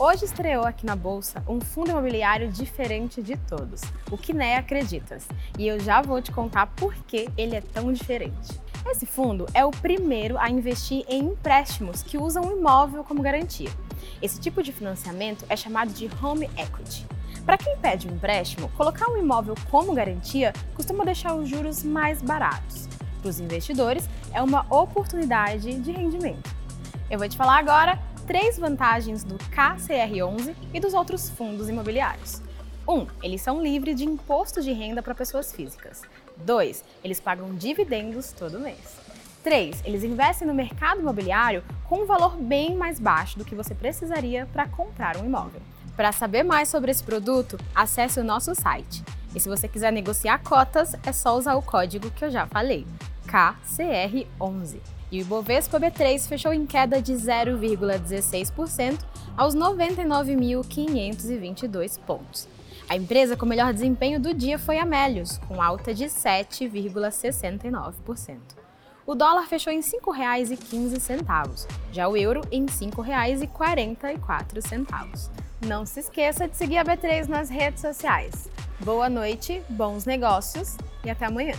Hoje estreou aqui na Bolsa um fundo imobiliário diferente de todos, o Kinea Acreditas, e eu já vou te contar por que ele é tão diferente. Esse fundo é o primeiro a investir em empréstimos que usam um imóvel como garantia. Esse tipo de financiamento é chamado de home equity. Para quem pede um empréstimo, colocar um imóvel como garantia costuma deixar os juros mais baratos. Para os investidores, é uma oportunidade de rendimento. Eu vou te falar agora três vantagens do KCR11 e dos outros fundos imobiliários. 1. Um, eles são livres de imposto de renda para pessoas físicas. 2. Eles pagam dividendos todo mês. 3. Eles investem no mercado imobiliário com um valor bem mais baixo do que você precisaria para comprar um imóvel. Para saber mais sobre esse produto, acesse o nosso site. E se você quiser negociar cotas, é só usar o código que eu já falei, KCR11. E o Ibovespa B3 fechou em queda de 0,16% aos 99.522 pontos. A empresa com melhor desempenho do dia foi a Melius, com alta de 7,69%. O dólar fechou em R$ 5,15, já o euro em R$ 5,44. Não se esqueça de seguir a B3 nas redes sociais. Boa noite, bons negócios e até amanhã.